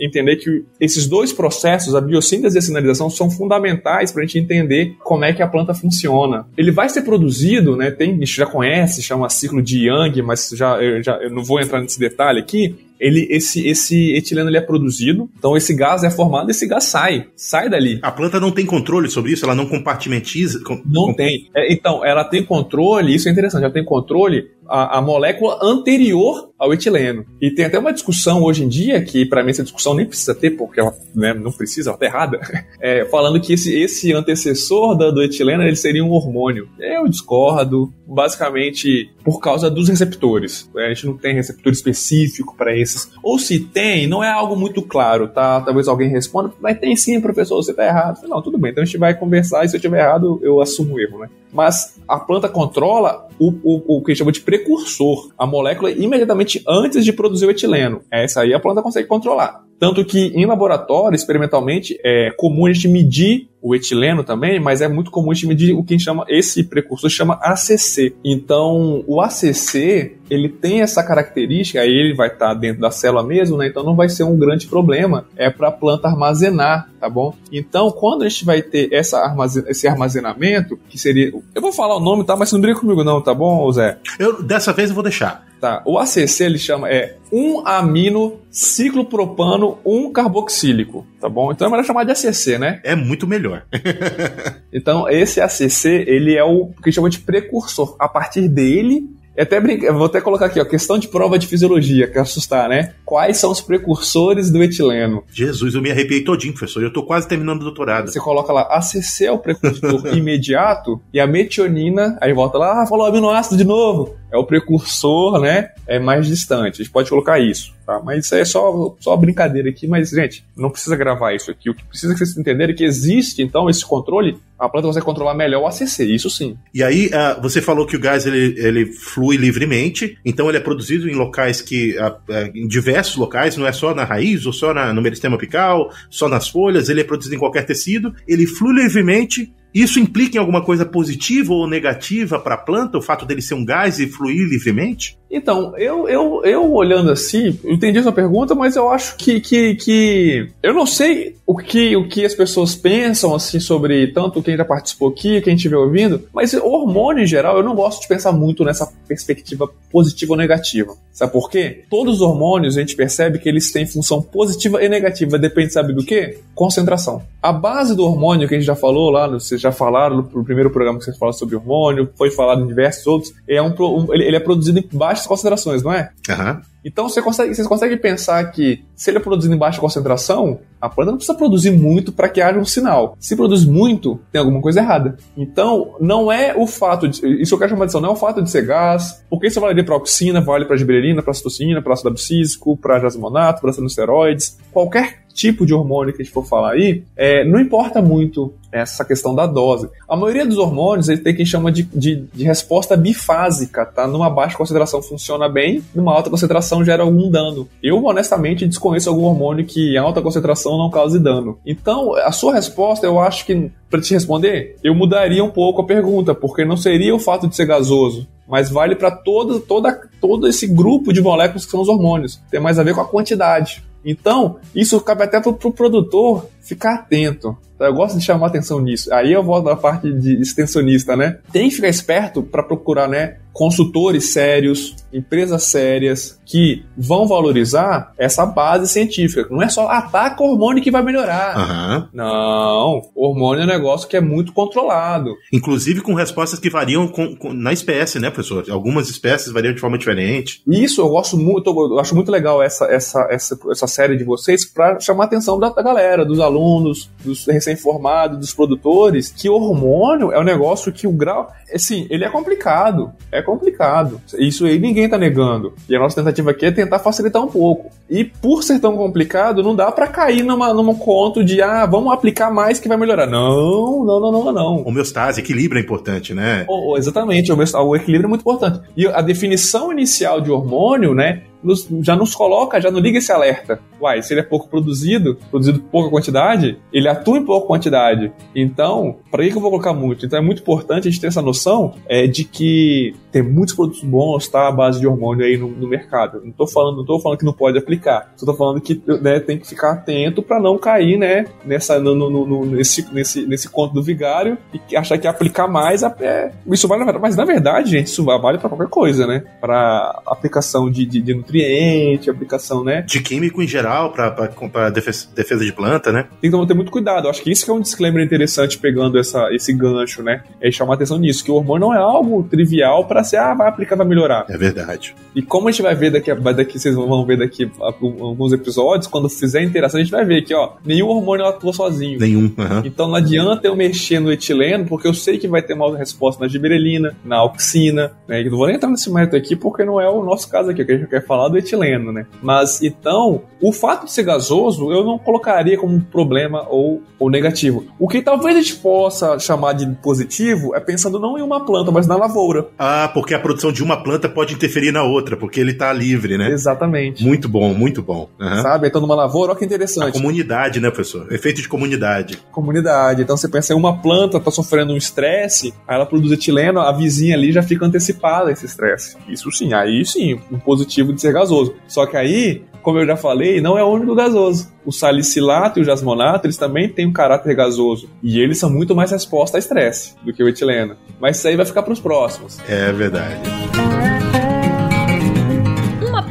entender que esses dois processos, a biossíntese e a sinalização, são fundamentais para a gente entender como é que a planta funciona. Ele vai ser produzido, né, tem, a gente já conhece, chama ciclo de Young, mas já, eu, já, eu não vou entrar nesse detalhe aqui, ele, esse, esse etileno ele é produzido, então esse gás é formado esse gás sai, sai dali. A planta não tem controle sobre isso? Ela não compartimentiza? Com... Não tem. É, então, ela tem controle, isso é interessante, ela tem controle a, a, molécula anterior ao etileno. E tem até uma discussão hoje em dia, que para mim essa discussão nem precisa ter, porque ela né, não precisa, ela tá errada, é, falando que esse, esse antecessor do, do etileno ele seria um hormônio. Eu discordo, basicamente por causa dos receptores. A gente não tem receptor específico para esses. Ou se tem, não é algo muito claro, tá? Talvez alguém responda, mas tem sim, professor, você tá errado. Não, tudo bem, então a gente vai conversar e se eu tiver errado, eu assumo o erro, né? Mas a planta controla o, o, o que chama de precursor, a molécula imediatamente antes de produzir o etileno. Essa aí a planta consegue controlar. Tanto que em laboratório, experimentalmente, é comum a gente medir o etileno também, mas é muito comum a gente medir o que chama, esse precursor chama ACC. Então, o ACC, ele tem essa característica, aí ele vai estar dentro da célula mesmo, né? Então não vai ser um grande problema, é para a planta armazenar, tá bom? Então, quando a gente vai ter essa armazen esse armazenamento, que seria, eu vou falar o nome, tá? Mas não briga comigo não, tá bom, Zé? Eu, dessa vez eu vou deixar. Tá. O ACC ele chama é 1 amino ciclopropano 1 carboxílico, tá bom? Então é melhor chamar de ACC, né? É muito melhor. então esse ACC ele é o que chama de precursor. A partir dele eu até brinca, vou até colocar aqui, ó, questão de prova de fisiologia, que é assustar, né? Quais são os precursores do etileno? Jesus, eu me arrepiei todinho, professor. Eu tô quase terminando o doutorado. Você coloca lá, ACC é o precursor imediato e a metionina, aí volta lá, ah, falou aminoácido de novo. É o precursor, né? É mais distante. A gente pode colocar isso tá? Mas isso aí é só, só brincadeira aqui, mas, gente, não precisa gravar isso aqui. O que precisa que vocês entenderem é que existe, então, esse controle, a planta consegue controlar melhor o ACC, isso sim. E aí, uh, você falou que o gás, ele, ele flui livremente, então ele é produzido em locais que, uh, uh, em diversos locais, não é só na raiz, ou só na, no meristema apical, só nas folhas, ele é produzido em qualquer tecido, ele flui livremente, isso implica em alguma coisa positiva ou negativa para a planta, o fato dele ser um gás e fluir livremente? Então, eu, eu, eu olhando assim, entendi a sua pergunta, mas eu acho que, que, que eu não sei o que, o que as pessoas pensam assim sobre tanto quem já participou aqui, quem estiver ouvindo, mas o hormônio em geral, eu não gosto de pensar muito nessa perspectiva positiva ou negativa. Sabe por quê? Todos os hormônios a gente percebe que eles têm função positiva e negativa, depende, sabe do quê? Concentração. A base do hormônio que a gente já falou lá, vocês já falaram no primeiro programa que vocês falaram sobre hormônio, foi falado em diversos outros, é um, ele é produzido em baixas concentrações, não é? Uhum. Então você consegue, vocês conseguem pensar que se ele é produzido em baixa concentração, a planta não precisa produzir muito para que haja um sinal. Se produz muito, tem alguma coisa errada. Então, não é o fato de. Isso eu quero chamar de atenção, não é o fato de ser gás, porque isso vale para auxina, vale para giberelina, para citocina, para ácido abscísico, para jasmonato, para esteroides. Qualquer tipo de hormônio que a gente for falar aí, é, não importa muito essa questão da dose. A maioria dos hormônios ele tem que chama de, de, de, resposta bifásica, tá? Numa baixa concentração funciona bem, numa alta concentração gera algum dano. Eu, honestamente, desconheço algum hormônio que em alta concentração não cause dano. Então, a sua resposta, eu acho que, para te responder, eu mudaria um pouco a pergunta, porque não seria o fato de ser gasoso, mas vale para todo, toda, todo esse grupo de moléculas que são os hormônios. Tem mais a ver com a quantidade. Então, isso cabe até para o produtor ficar atento. Eu gosto de chamar atenção nisso. Aí eu volto da parte de extensionista, né? Tem que ficar esperto para procurar, né? Consultores sérios, empresas sérias que vão valorizar essa base científica. Não é só ataca hormônio que vai melhorar. Aham. Não, hormônio é um negócio que é muito controlado. Inclusive com respostas que variam com- com- na espécie, né, professor? Algumas espécies variam de forma diferente. Isso eu gosto muito, eu acho muito legal essa, essa, essa, essa série de vocês para chamar a atenção da, da galera, dos alunos, dos recém-formados, dos produtores, que o hormônio é um negócio que o grau, assim, ele é complicado, é complicado. Isso aí ninguém tá negando. E a nossa tentativa aqui é tentar facilitar um pouco. E por ser tão complicado, não dá para cair numa, num conto de, ah, vamos aplicar mais que vai melhorar. Não, não, não, não, não. Homeostase, equilíbrio é importante, né? O- o- exatamente, o equilíbrio é muito importante. E a definição inicial de hormônio, né, nos- já nos coloca, já não liga esse alerta. Uai, se ele é pouco produzido, produzido pouca quantidade, ele atua em pouca quantidade. Então, para que eu vou colocar muito? Então é muito importante a gente ter essa noção é, de que tem muitos produtos bons, tá, à base de hormônio aí no, no mercado. Não tô falando, não tô falando que não pode aplicar. Só tô falando que né, tem que ficar atento para não cair, né, nessa, no, no- no- nesse, nesse, nesse conto do vigário e achar que aplicar mais é, isso vale, mas na verdade, gente, isso vale para qualquer coisa, né? Para aplicação de, de, de nutriente, aplicação, né? De químico em geral, para defesa, defesa de planta, né? Tem que ter muito cuidado. Eu acho que isso que é um disclaimer interessante pegando essa, esse gancho, né? É chamar atenção nisso, que o hormônio não é algo trivial para ser, ah, vai aplicar, vai melhorar. É verdade. E como a gente vai ver daqui, a- daqui vocês vão ver daqui a alguns episódios, quando fizer a interação, a gente vai ver que, ó, nenhum hormônio atua sozinho. Nenhum. aham. Então não adianta eu mexer no etileno, porque eu sei que vai ter uma resposta na giberelina, na auxina, né? Eu não vou nem entrar nesse mérito aqui, porque não é o nosso caso aqui, que a gente quer falar do etileno, né? Mas então, o fato de ser gasoso, eu não colocaria como um problema ou, ou negativo. O que talvez a gente possa chamar de positivo é pensando não em uma planta, mas na lavoura. Ah, porque a produção de uma planta pode interferir na outra, porque ele tá livre, né? Exatamente. Muito bom, muito bom. Aham. Sabe? Então, numa lavoura, olha que A interessante. comunidade, né, professor? Efeito de comunidade. comunidade. Então você pensa em uma planta tá sofrendo um estresse, aí ela produz etileno, a vizinha ali já fica antecipada a esse estresse. Isso sim, aí sim, um positivo de ser gasoso. Só que aí, como eu já falei, não é o único gasoso. O salicilato e o jasmonato, eles também têm um caráter gasoso. E eles são muito mais resposta a estresse do que o etileno. Mas isso aí vai ficar para os próximos. É verdade.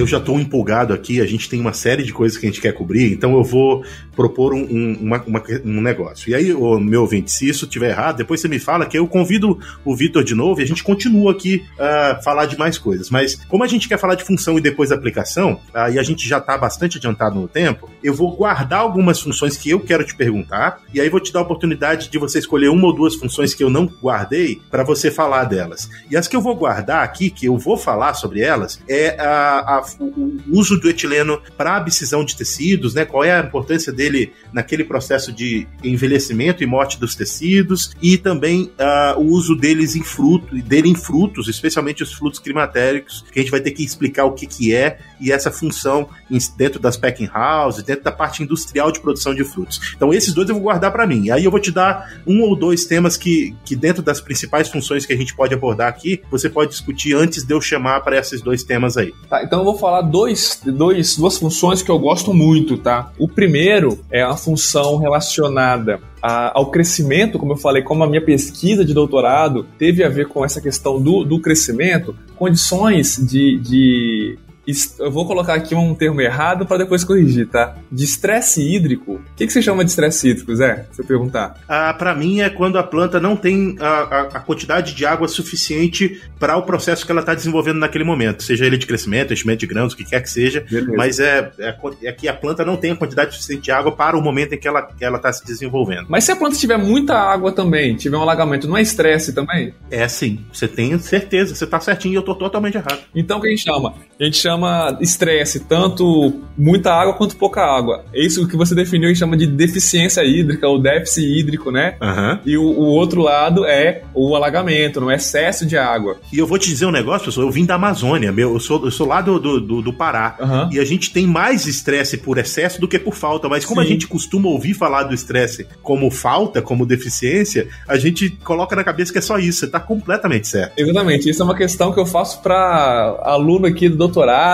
eu já estou empolgado aqui, a gente tem uma série de coisas que a gente quer cobrir, então eu vou propor um, um, uma- uma- um negócio. E aí, ô, meu ouvinte, se isso estiver errado, depois você me fala que eu convido o Vitor de novo e a gente continua aqui a falar de mais coisas. Mas como a gente quer falar de função e depois aplicação, ah, e a gente já está bastante adiantado no tempo, eu vou guardar algumas funções que eu quero te perguntar, e aí vou te dar a oportunidade de você escolher uma ou duas funções que eu não guardei para você falar delas. E as que eu vou guardar aqui, que eu vou falar sobre elas, é a- a- o uso do etileno para abscisão de tecidos, né? Qual é a importância dele naquele processo de envelhecimento e morte dos tecidos, e também ah, o uso deles em fruto, dele em frutos, especialmente os frutos climatéricos, que a gente vai ter que explicar o que, que é e essa função dentro das packing houses, dentro da parte industrial de produção de frutos. Então esses dois eu vou guardar para mim. Aí eu vou te dar um ou dois temas que, que dentro das principais funções que a gente pode abordar aqui, você pode discutir antes de eu chamar para esses dois temas aí. Tá, então eu vou falar dois, dois, duas funções que eu gosto muito, tá? O primeiro é a função relacionada a- ao crescimento, como eu falei, como a minha pesquisa de doutorado teve a ver com essa questão do, do crescimento, condições de, de eu vou colocar aqui um termo errado para depois corrigir, tá? De estresse hídrico. O que, que você chama de estresse hídrico, Zé? Se eu perguntar. Ah, para mim é quando a planta não tem a, a, a quantidade de água suficiente para o processo que ela está desenvolvendo naquele momento, seja ele de crescimento, enchimento de grãos, o que quer que seja. Beleza. Mas é, é, é, que a planta não tem a quantidade suficiente de água para o momento em que ela está se desenvolvendo. Mas se a planta tiver muita água também, tiver um alagamento, não é estresse também? É sim. Você tem certeza. Você está certinho e eu estou totalmente errado. Então o que a gente chama? A gente chama estresse, tanto muita água quanto pouca água. É isso que você definiu e chama de deficiência hídrica ou déficit hídrico, né? Uhum. E o, o, outro lado é o alagamento, no excesso de água. E eu vou te dizer um negócio, pessoal. Eu vim da Amazônia, meu, eu sou, eu sou lá do, do, do Pará. Uhum. E a gente tem mais estresse por excesso do que por falta. Mas como Sim. a gente costuma ouvir falar do estresse como falta, como deficiência, a gente coloca na cabeça que é só isso. Você tá completamente certo. Exatamente. Isso é uma questão que eu faço para aluno aqui do doutorado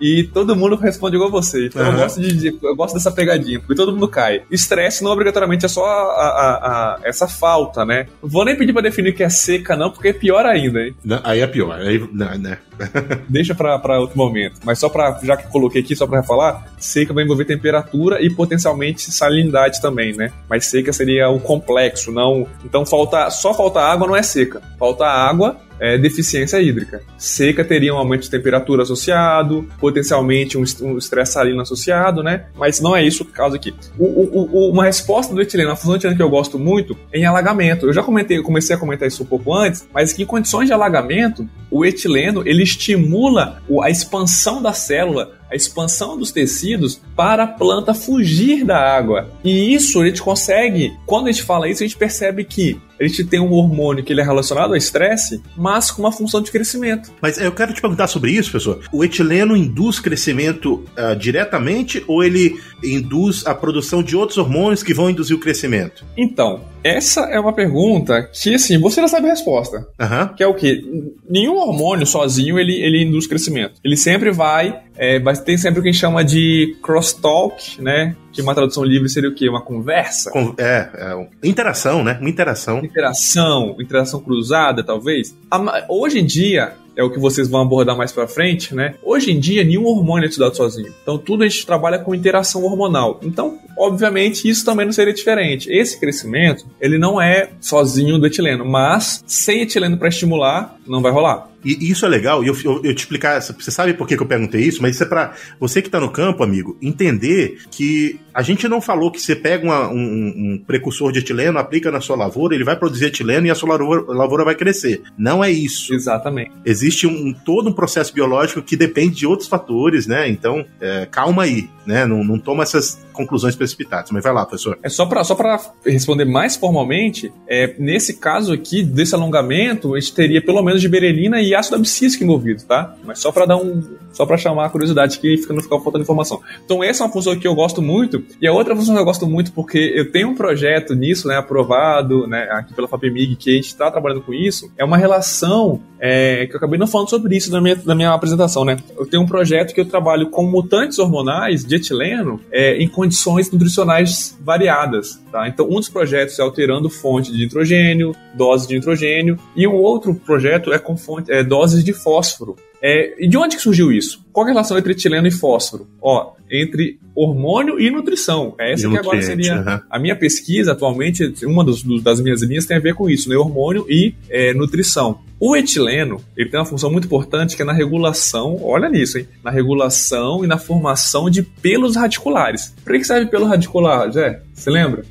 e todo mundo responde igual você. Então uhum. eu, gosto de, eu gosto dessa pegadinha, porque todo mundo cai. Estresse não obrigatoriamente é só a, a, a, essa falta, né? Vou nem pedir pra definir que é seca, não, porque é pior ainda, hein? Não, aí é pior. Aí, não, né? Deixa pra, pra outro momento. Mas só pra, já que coloquei aqui, só pra falar, seca vai envolver temperatura e potencialmente salinidade também, né? Mas seca seria o complexo, não. Então falta, só falta água não é seca. Falta água é, deficiência hídrica. Seca teria um aumento de temperatura associado, potencialmente um estresse salino associado, né? Mas não é isso que causa aqui. O, o, o, uma resposta do etileno, a função do etileno que eu gosto muito, é em alagamento. Eu já comentei, eu comecei a comentar isso um pouco antes, mas que em condições de alagamento, o etileno ele estimula a expansão da célula a expansão dos tecidos para a planta fugir da água. E isso a gente consegue, quando a gente fala isso, a gente percebe que a gente tem um hormônio que ele é relacionado ao estresse, mas com uma função de crescimento. Mas eu quero te perguntar sobre isso, pessoal. O etileno induz crescimento uh, diretamente ou ele induz a produção de outros hormônios que vão induzir o crescimento? Então, essa é uma pergunta que, assim, você já sabe a resposta. Uhum. Que é o quê? Nenhum hormônio sozinho ele, ele induz crescimento. Ele sempre vai, é, vai ter sempre o que a gente chama de crosstalk, né? Que uma tradução livre seria o quê? Uma conversa? Com, é, é, interação, né? Uma interação. Interação, interação cruzada, talvez. A, hoje em dia, é o que vocês vão abordar mais para frente, né? Hoje em dia, nenhum hormônio é estudado sozinho. Então, tudo a gente trabalha com interação hormonal. Então, obviamente, isso também não seria diferente. Esse crescimento, ele não é sozinho do etileno, mas sem etileno para estimular, não vai rolar. E isso é legal, e eu, eu, eu, te explicar, você sabe por que, que eu perguntei isso, mas isso é para você que está no campo, amigo, entender que a gente não falou que você pega uma, um, um, precursor de etileno, aplica na sua lavoura, ele vai produzir etileno e a sua lavoura, lavoura vai crescer. Não é isso. Exatamente. Existe um, todo um processo biológico que depende de outros fatores, né? Então, é, calma aí, né? Não, não toma essas conclusões precipitadas. Mas vai lá, professor. É só para só responder mais formalmente, é, nesse caso aqui, desse alongamento, a gente teria pelo menos giberelina e ácido abscísico envolvido, tá? Mas só para dar um. Só para chamar a curiosidade que fica, não ficar faltando informação. Então, essa é uma função que eu gosto muito. E a outra função que eu gosto muito, porque eu tenho um projeto nisso, né, aprovado, né, aqui pela FAPEMIG, que a gente está trabalhando com isso, é uma relação é, que eu acabei não falando sobre isso na minha, na minha apresentação, né? Eu tenho um projeto que eu trabalho com mutantes hormonais de etileno é, em condições nutricionais variadas, tá? Então, um dos projetos é alterando fonte de nitrogênio, dose de nitrogênio, e um outro projeto é com fonte, é, doses de fósforo. É, e de onde que surgiu isso? Qual é a relação entre etileno e fósforo? Ó, entre hormônio e nutrição. É essa e que agora seria uhum. a minha pesquisa atualmente, uma dos, das minhas linhas tem a ver com isso, né? Hormônio e é, nutrição. O etileno, ele tem uma função muito importante que é na regulação, olha nisso, hein? Na regulação e na formação de pelos radiculares. Para que serve pelo radicular, Zé? Você lembra?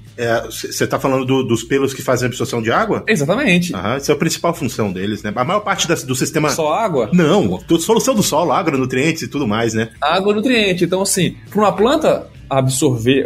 Você é, está falando do, dos pelos que fazem a absorção de água? Exatamente. Aham, essa é a principal função deles, né? A maior parte das, do sistema. Só água? Não, solução do solo, água, nutrientes e tudo mais, né? Água, nutriente. Então, assim, para uma planta absorver,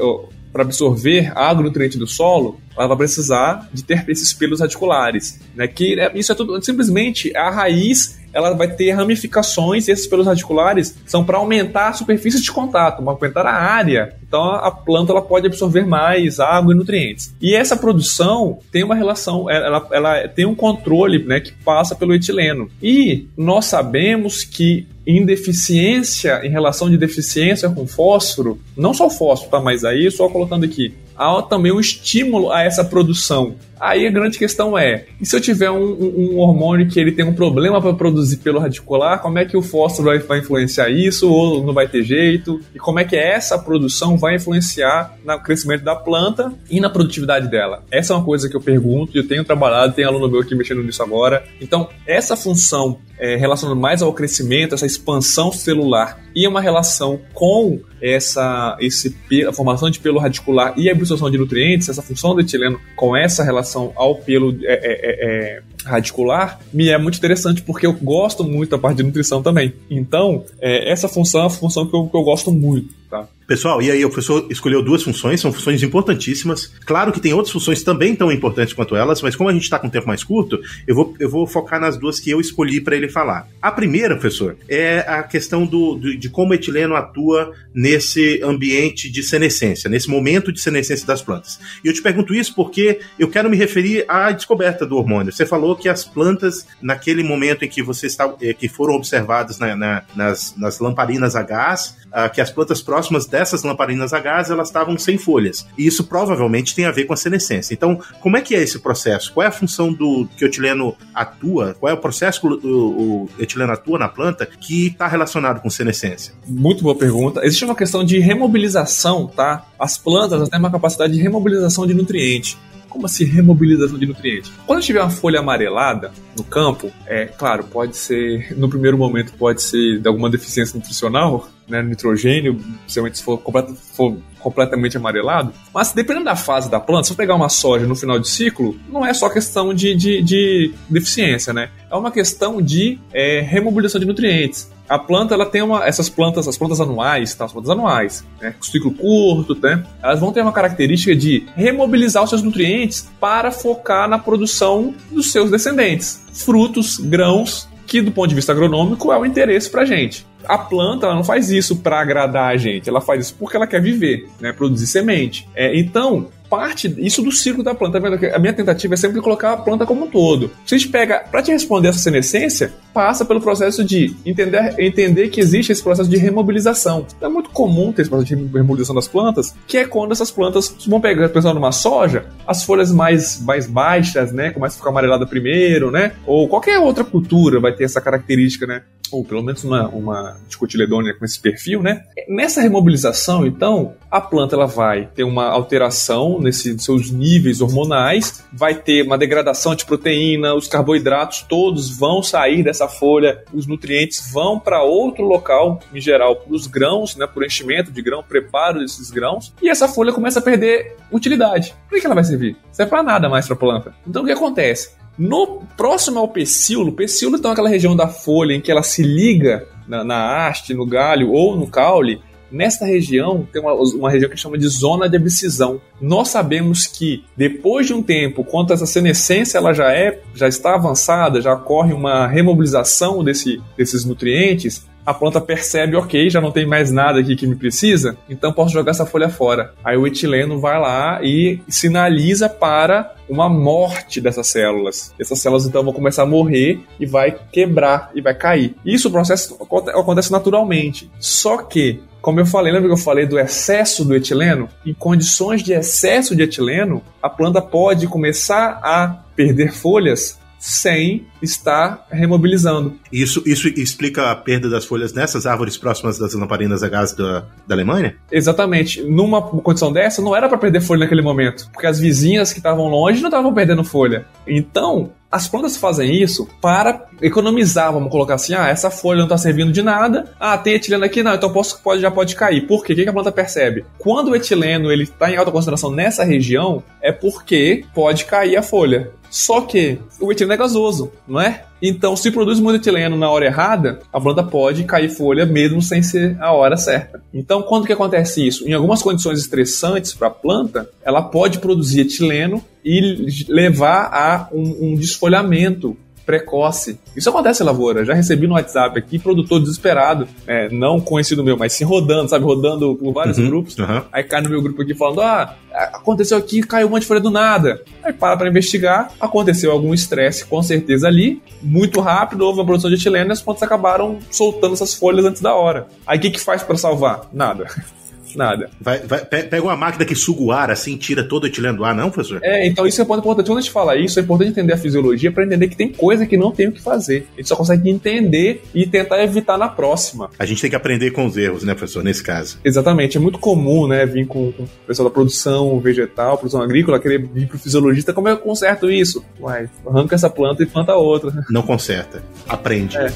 para absorver água, nutriente do solo, ela vai precisar de ter esses pelos radiculares, né? Que é, isso é tudo simplesmente a raiz ela vai ter ramificações e esses pelos radiculares são para aumentar a superfície de contato, aumentar a área. Então a planta ela pode absorver mais água e nutrientes. E essa produção tem uma relação, ela, ela tem um controle né, que passa pelo etileno. E nós sabemos que em deficiência, em relação de deficiência com fósforo, não só o fósforo, tá? Mas aí só colocando aqui, há também um estímulo a essa produção. Aí a grande questão é: e se eu tiver um, um, um hormônio que ele tem um problema para produzir pelo radicular, como é que o fósforo vai, vai, influenciar isso ou não vai ter jeito? E como é que essa produção vai influenciar no crescimento da planta e na produtividade dela? Essa é uma coisa que eu pergunto e eu tenho trabalhado, tem aluno meu aqui mexendo nisso agora. Então, essa função é, relacionada mais ao crescimento, essa expansão celular e uma relação com essa esse, a formação de pelo radicular e a absorção de nutrientes, essa função do etileno com essa relação ao pelo é, é, é, é radicular, me é muito interessante porque eu gosto muito da parte de nutrição também. Então, é, essa função é uma função que eu, que eu gosto muito. Tá? Pessoal, e aí o professor escolheu duas funções, são funções importantíssimas. Claro que tem outras funções também tão importantes quanto elas, mas como a gente está com um tempo mais curto, eu vou, eu vou focar nas duas que eu escolhi para ele falar. A primeira, professor, é a questão do, do, de como o etileno atua nesse ambiente de senescência, nesse momento de senescência das plantas. E eu te pergunto isso porque eu quero me referir à descoberta do hormônio. Você falou que as plantas, naquele momento em que você está, eh, que foram observadas na, na, nas, nas lamparinas a gás, ah, que as plantas próximas dessas lamparinas a gás elas estavam sem folhas. E isso provavelmente tem a ver com a senescência. Então, como é que é esse processo? Qual é a função do que o etileno atua? Qual é o processo que o, o etileno atua na planta que está relacionado com senescência? Muito boa pergunta. Existe uma questão de remobilização, tá? As plantas têm uma capacidade de remobilização de nutrientes. Como assim remobilização de nutrientes? Quando tiver uma folha amarelada no campo, é claro, pode ser, no primeiro momento, pode ser de alguma deficiência nutricional, né, nitrogênio, principalmente se for, complet, for completamente amarelado. Mas dependendo da fase da planta, se eu pegar uma soja no final de ciclo, não é só questão de, de, de deficiência, né? É uma questão de é, remobilização de nutrientes a planta ela tem uma essas plantas as plantas anuais tá, as plantas anuais né, ciclo curto né, elas vão ter uma característica de remobilizar os seus nutrientes para focar na produção dos seus descendentes. Frutos grãos que do ponto de vista agronômico é o interesse para gente. A planta ela não faz isso para agradar a gente, ela faz isso porque ela quer viver, né, produzir semente. É, então, parte isso do ciclo da planta. Tá? A minha tentativa é sempre colocar a planta como um todo. Se a gente pega, para te responder essa senescência, passa pelo processo de entender, entender que existe esse processo de remobilização. Então, é muito comum ter esse processo de remobilização das plantas, que é quando essas plantas, vão pegar, pensando numa soja, as folhas mais, mais baixas, né, começam a ficar amarelada primeiro, né, ou qualquer outra cultura vai ter essa característica, né, ou pelo menos uma, uma dicotiledônia com esse perfil, né. Nessa remobilização, então, a planta ela vai ter uma alteração nesses seus níveis hormonais, vai ter uma degradação de proteína, os carboidratos todos vão sair dessa folha, os nutrientes vão para outro local, em geral, para os grãos, né, por enchimento de grão, preparo desses grãos, e essa folha começa a perder utilidade. Por que ela vai servir? Serve para nada mais para a planta. Então o que acontece? No próximo ao pecíolo, pecíolo então é aquela região da folha em que ela se liga na, na haste, no galho ou no caule, Nesta região tem uma, uma região que chama de zona de abscisão. Nós sabemos que depois de um tempo, quando essa senescência ela já é, já está avançada, já ocorre uma remobilização desse, desses nutrientes, a planta percebe, ok, já não tem mais nada aqui que me precisa, então posso jogar essa folha fora. Aí o etileno vai lá e sinaliza para uma morte dessas células. Essas células então vão começar a morrer e vai quebrar e vai cair. Isso o processo acontece naturalmente. Só que como eu falei, lembra que eu falei do excesso do etileno? Em condições de excesso de etileno, a planta pode começar a perder folhas sem estar remobilizando. Isso, isso explica a perda das folhas nessas árvores próximas das lamparinas a gás da, da Alemanha? Exatamente. Numa condição dessa, não era para perder folha naquele momento, porque as vizinhas que estavam longe não estavam perdendo folha. Então, as plantas fazem isso para economizar, vamos colocar assim, ah, essa folha não está servindo de nada, ah, tem etileno aqui, não, então posso, pode, já pode cair. Por quê? O que a planta percebe? Quando o etileno está em alta concentração nessa região, é porque pode cair a folha. Só que o etileno é gasoso, não é? Então, se produz muito etileno na hora errada, a planta pode cair folha mesmo sem ser a hora certa. Então, quando que acontece isso? Em algumas condições estressantes para a planta, ela pode produzir etileno e levar a um, um desfolhamento precoce. Isso acontece em lavoura. Já recebi no WhatsApp aqui, produtor desesperado, é, não conhecido meu, mas sim rodando, sabe? Rodando por vários uhum, grupos. Uhum. Aí cai no meu grupo aqui falando: ah, aconteceu aqui, caiu um monte de folha do nada. Aí para pra investigar, aconteceu algum estresse com certeza ali, muito rápido, houve uma produção de etileno e as plantas acabaram soltando essas folhas antes da hora. Aí o que, que faz para salvar? Nada. nada. Vai, vai, pega uma máquina que suga o ar, assim, tira todo o etileno do ar, não, professor? É, então isso é importante. Quando a gente fala isso, é importante entender a fisiologia para entender que tem coisa que não tem o que fazer. A gente só consegue entender e tentar evitar na próxima. A gente tem que aprender com os erros, né, professor, nesse caso. Exatamente. É muito comum, né, vir com, com o pessoal da produção vegetal, produção agrícola, querer vir pro fisiologista, como é que eu conserto isso? Uai, arranca essa planta e planta outra. Não conserta. Aprende. É.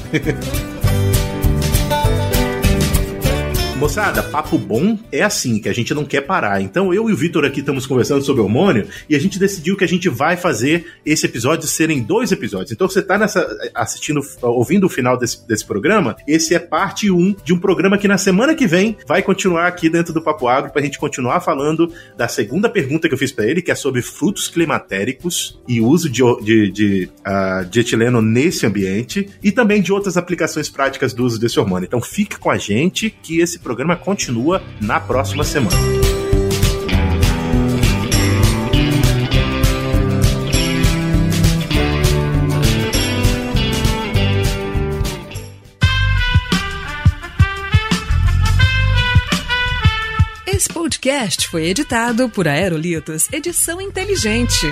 Moçada, papo bom é assim, que a gente não quer parar. Então eu e o Vitor aqui estamos conversando sobre hormônio e a gente decidiu que a gente vai fazer esse episódio serem dois episódios. Então você está nessa assistindo, ouvindo o final desse, desse programa, esse é parte 1 um de um programa que na semana que vem vai continuar aqui dentro do Papo Agro para a gente continuar falando da segunda pergunta que eu fiz para ele, que é sobre frutos climatéricos e uso de, de, de, uh, de etileno nesse ambiente e também de outras aplicações práticas do uso desse hormônio. Então fique com a gente que esse programa continua na próxima semana. Esse podcast foi editado por Aerolitos Edição Inteligente.